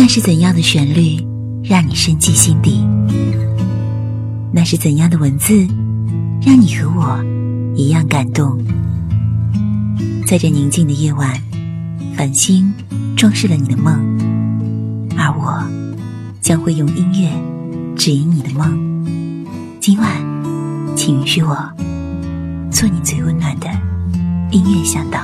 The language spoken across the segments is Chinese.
那是怎样的旋律，让你深记心底？那是怎样的文字，让你和我一样感动？在这宁静的夜晚，繁星装饰了你的梦，而我将会用音乐指引你的梦。今晚，请允许我做你最温暖的音乐向导。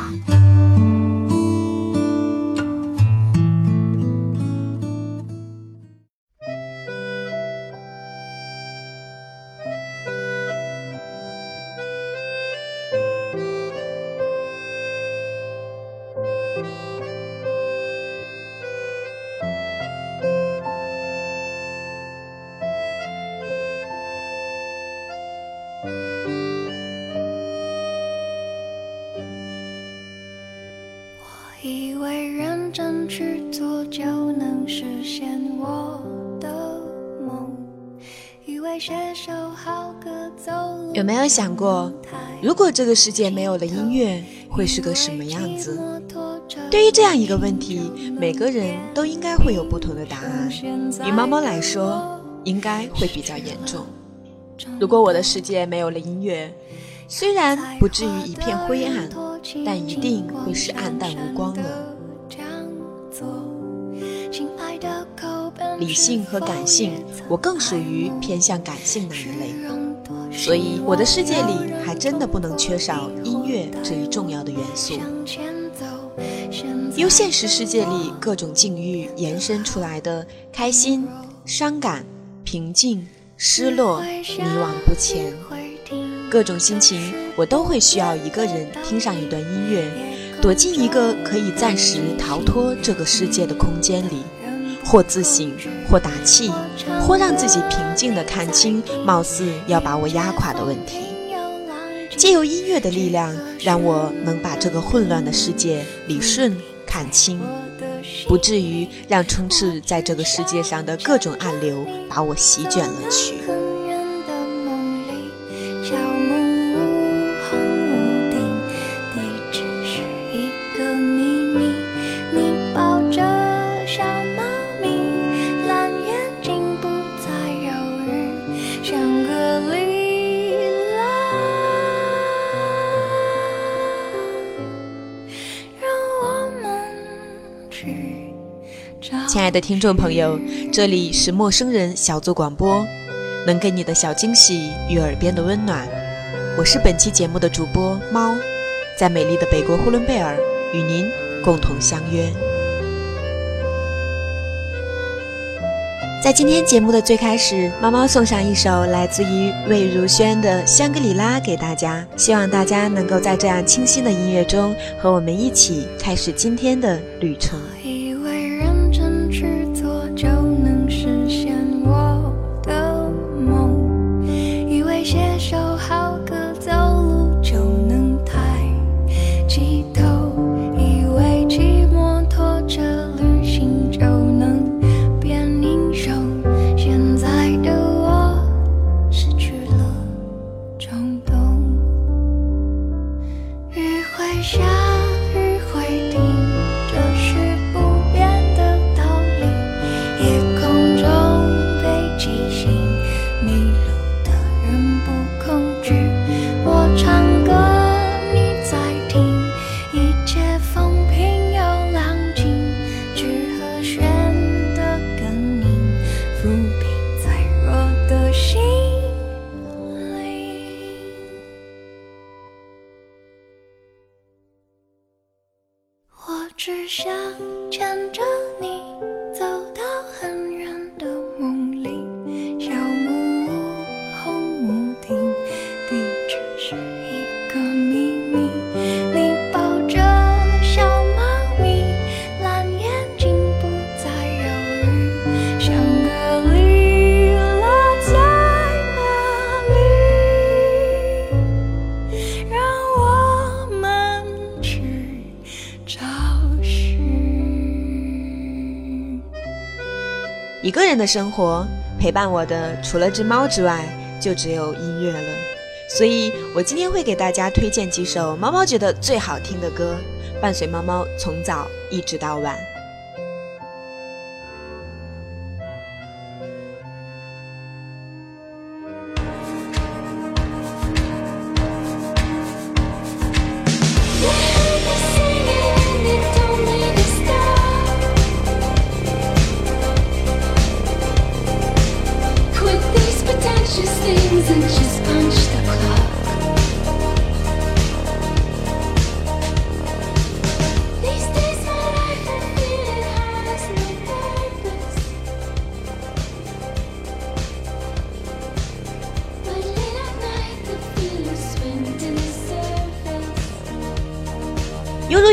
有没有想过，如果这个世界没有了音乐，会是个什么样子？对于这样一个问题，每个人都应该会有不同的答案。与猫猫来说，应该会比较严重。如果我的世界没有了音乐，虽然不至于一片灰暗。但一定会是暗淡无光了。理性和感性，我更属于偏向感性那一类，所以我的世界里还真的不能缺少音乐这一重要的元素。由现实世界里各种境遇延伸出来的开心、伤感、平静、失落、迷惘不前。各种心情，我都会需要一个人听上一段音乐，躲进一个可以暂时逃脱这个世界的空间里，或自省，或打气，或让自己平静地看清貌似要把我压垮的问题。借由音乐的力量，让我能把这个混乱的世界理顺看清，不至于让充斥在这个世界上的各种暗流把我席卷了去。爱的听众朋友，这里是陌生人小组广播，能给你的小惊喜与耳边的温暖。我是本期节目的主播猫，在美丽的北国呼伦贝尔与您共同相约。在今天节目的最开始，猫猫送上一首来自于魏如萱的《香格里拉》给大家，希望大家能够在这样清新的音乐中和我们一起开始今天的旅程。只想牵着你。个人的生活，陪伴我的除了只猫之外，就只有音乐了。所以我今天会给大家推荐几首猫猫觉得最好听的歌，伴随猫猫从早一直到晚。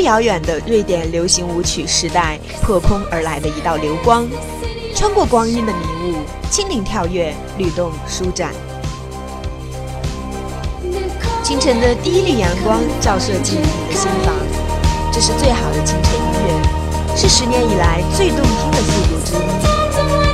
遥远的瑞典流行舞曲时代破空而来的一道流光，穿过光阴的迷雾，轻灵跳跃，律动舒展。清晨的第一缕阳光照射进你的心房，这是最好的清晨音乐，是十年以来最动听的速度之一。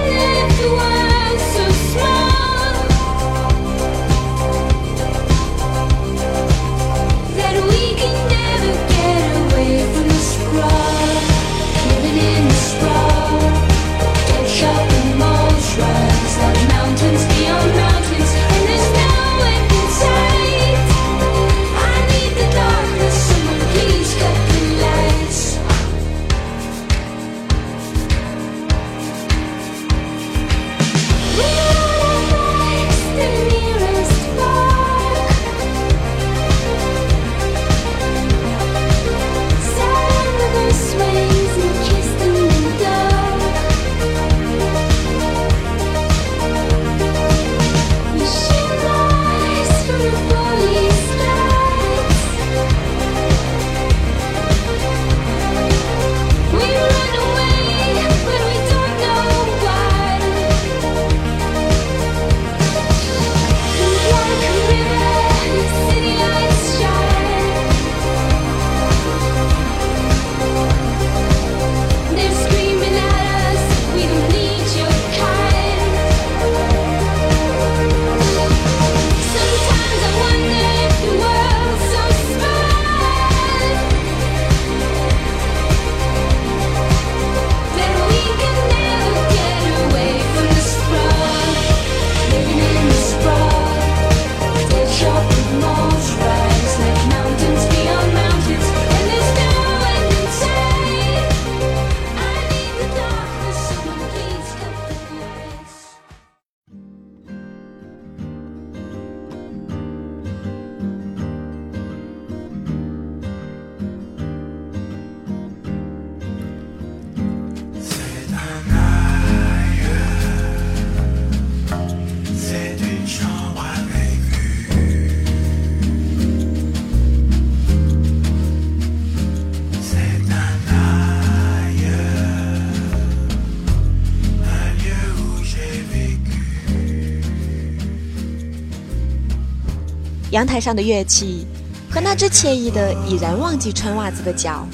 阳台上的乐器，和那只惬意的已然忘记穿袜子的脚，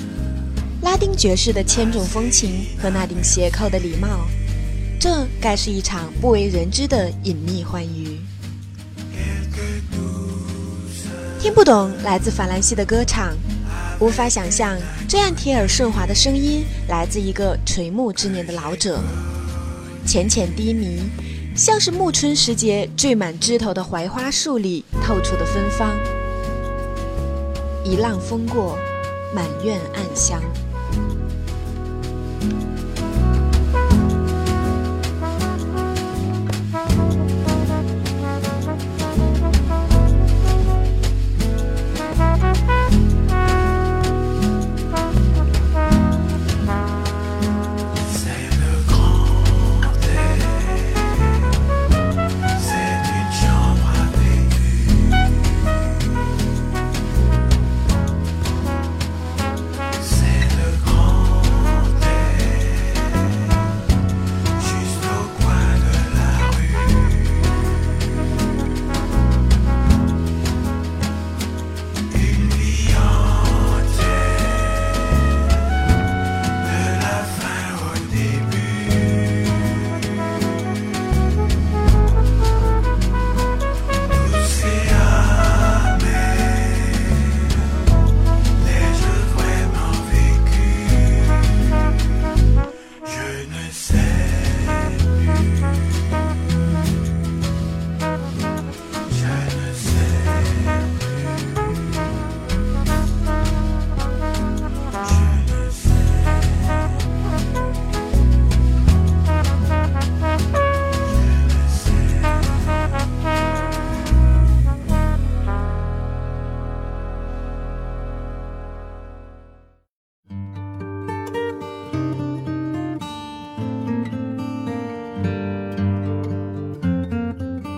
拉丁爵士的千种风情和那顶斜扣的礼帽，这该是一场不为人知的隐秘欢愉。听不懂来自法兰西的歌唱，无法想象这样贴耳顺滑的声音来自一个垂暮之年的老者，浅浅低迷。像是暮春时节缀满枝头的槐花树里透出的芬芳，一浪风过，满院暗香。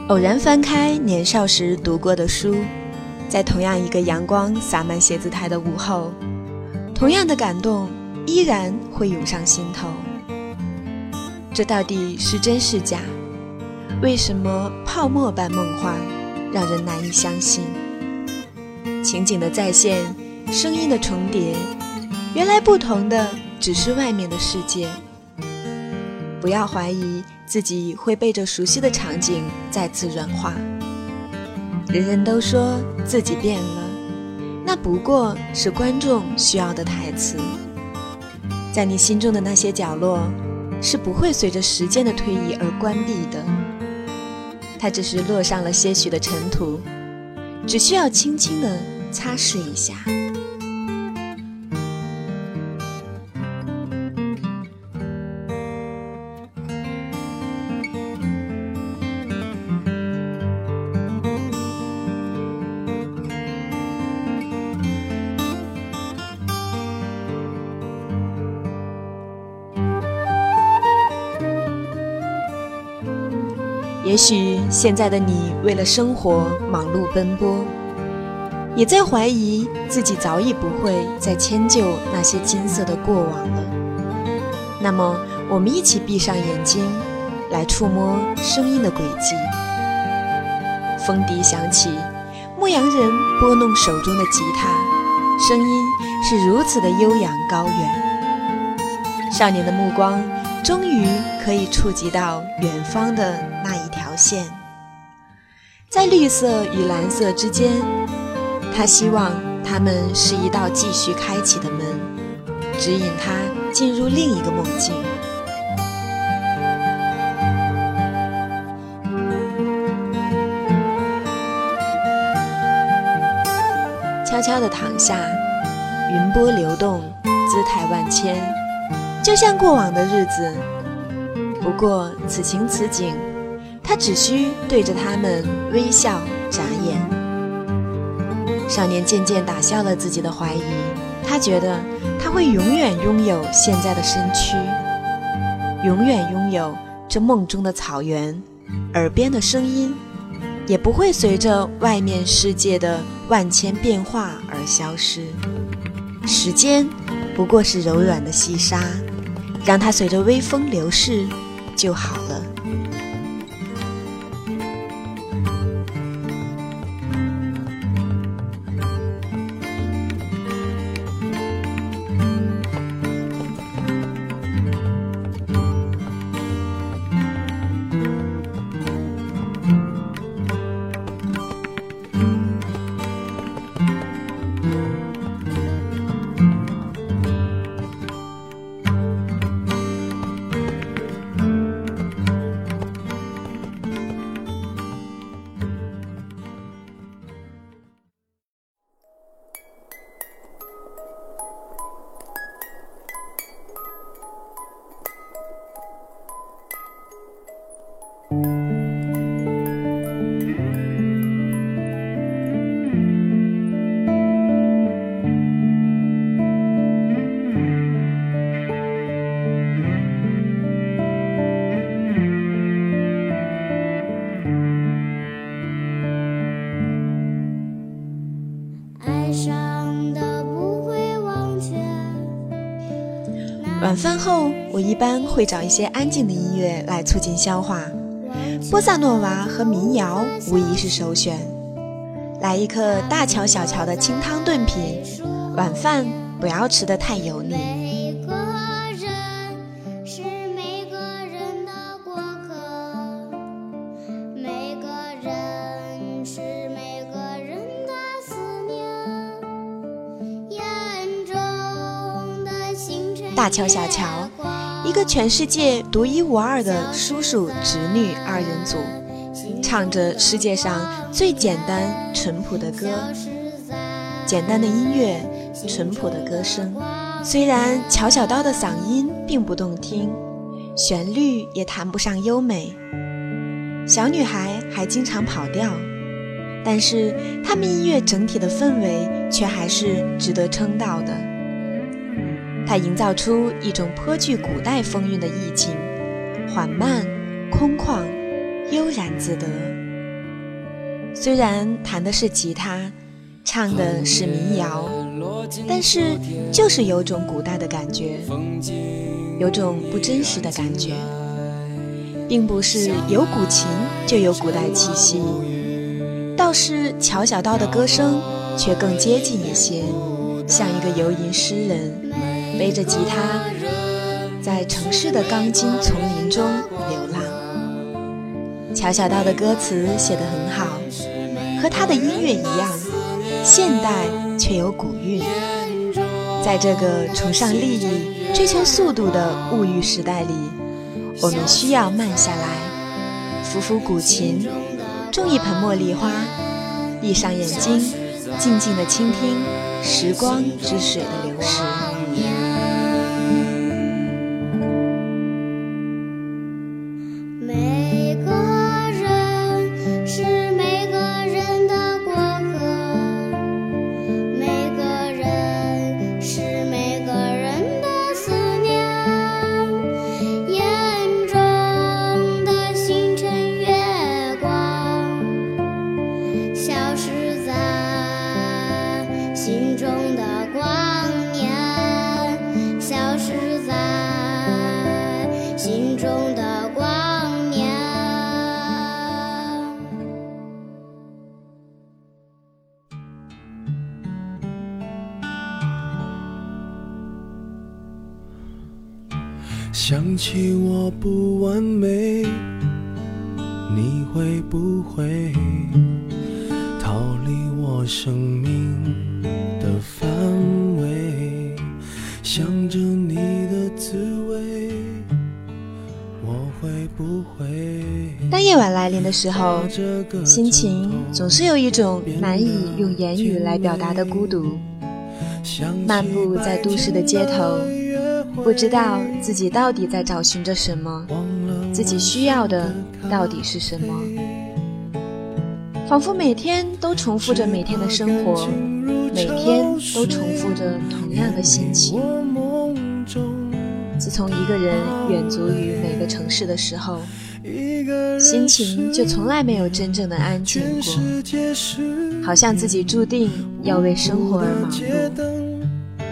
偶然翻开年少时读过的书，在同样一个阳光洒满写字台的午后，同样的感动依然会涌上心头。这到底是真是假？为什么泡沫般梦幻，让人难以相信？情景的再现，声音的重叠，原来不同的只是外面的世界。不要怀疑自己会被这熟悉的场景再次软化。人人都说自己变了，那不过是观众需要的台词。在你心中的那些角落，是不会随着时间的推移而关闭的。它只是落上了些许的尘土，只需要轻轻的擦拭一下。也许现在的你为了生活忙碌奔波，也在怀疑自己早已不会再迁就那些金色的过往了。那么，我们一起闭上眼睛，来触摸声音的轨迹。风笛响起，牧羊人拨弄手中的吉他，声音是如此的悠扬高远。少年的目光终于可以触及到远方的线，在绿色与蓝色之间，他希望他们是一道继续开启的门，指引他进入另一个梦境。悄悄地躺下，云波流动，姿态万千，就像过往的日子。不过此情此景。他只需对着他们微笑眨眼。少年渐渐打消了自己的怀疑，他觉得他会永远拥有现在的身躯，永远拥有这梦中的草原，耳边的声音，也不会随着外面世界的万千变化而消失。时间不过是柔软的细沙，让它随着微风流逝就好了。晚饭后，我一般会找一些安静的音乐来促进消化，波萨诺娃和民谣无疑是首选。来一颗大乔小乔的清汤炖品，晚饭不要吃得太油腻。大乔小乔，一个全世界独一无二的叔叔侄女二人组，唱着世界上最简单淳朴的歌。简单的音乐，淳朴的歌声。虽然乔小刀的嗓音并不动听，旋律也谈不上优美，小女孩还经常跑调，但是他们音乐整体的氛围却还是值得称道的。它营造出一种颇具古代风韵的意境，缓慢、空旷、悠然自得。虽然弹的是吉他，唱的是民谣，但是就是有种古代的感觉，有种不真实的感觉，并不是有古琴就有古代气息，倒是乔小道的歌声却更接近一些，像一个游吟诗人，背着吉他，在城市的钢筋丛林中流浪。乔小道的歌词写得很好，和他的音乐一样，现代却有古韵。在这个崇尚利益、追求速度的物欲时代里，我们需要慢下来，抚抚古琴，种一盆茉莉花，闭上眼睛，静静地倾听时光之水的流逝。我生命的范围？想着你的滋味，我会不会？当夜晚来临的时候，心情总是有一种难以用言语来表达的孤独。漫步在都市的街头。不知道自己到底在找寻着什么，自己需要的到底是什么？仿佛每天都重复着每天的生活，每天都重复着同样的心情。自从一个人远足于每个城市的时候，心情就从来没有真正的安静过，好像自己注定要为生活而忙碌。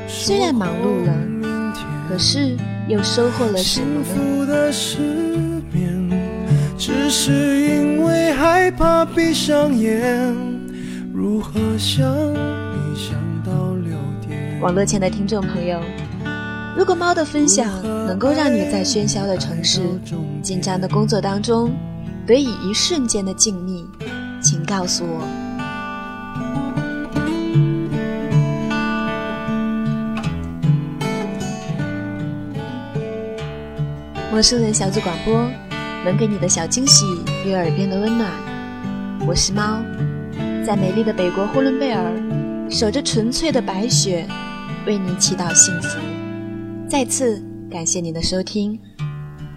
虽然忙碌了。可是又收获了什么呢？害怕闭上眼，如何想网络前的听众朋友，如果猫的分享能够让你在喧嚣的城市、紧张的工作当中得以一瞬间的静谧，请告诉我。陌生人小组广播，能给你的小惊喜与耳边的温暖。我是猫，在美丽的北国呼伦贝尔，守着纯粹的白雪，为你祈祷幸福。再次感谢您的收听。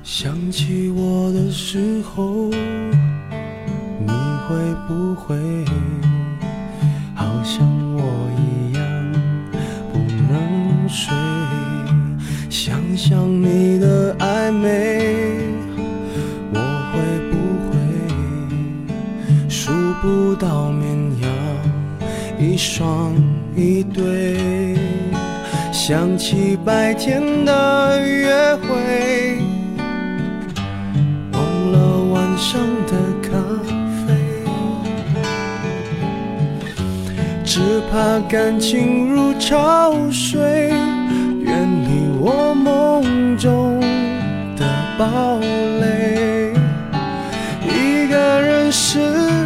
想起我的时候，你会不会好像我一样不能睡？想想你的暧昧，不到绵羊一双一对？想起白天的约会，忘了晚上的咖啡，只怕感情如潮水。远离我梦中的堡垒，一个人失眠，全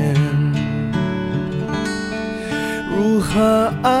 和爱。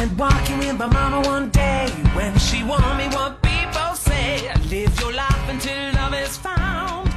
went walking with my mama one day when she warned me what people say. Live your life until love is found.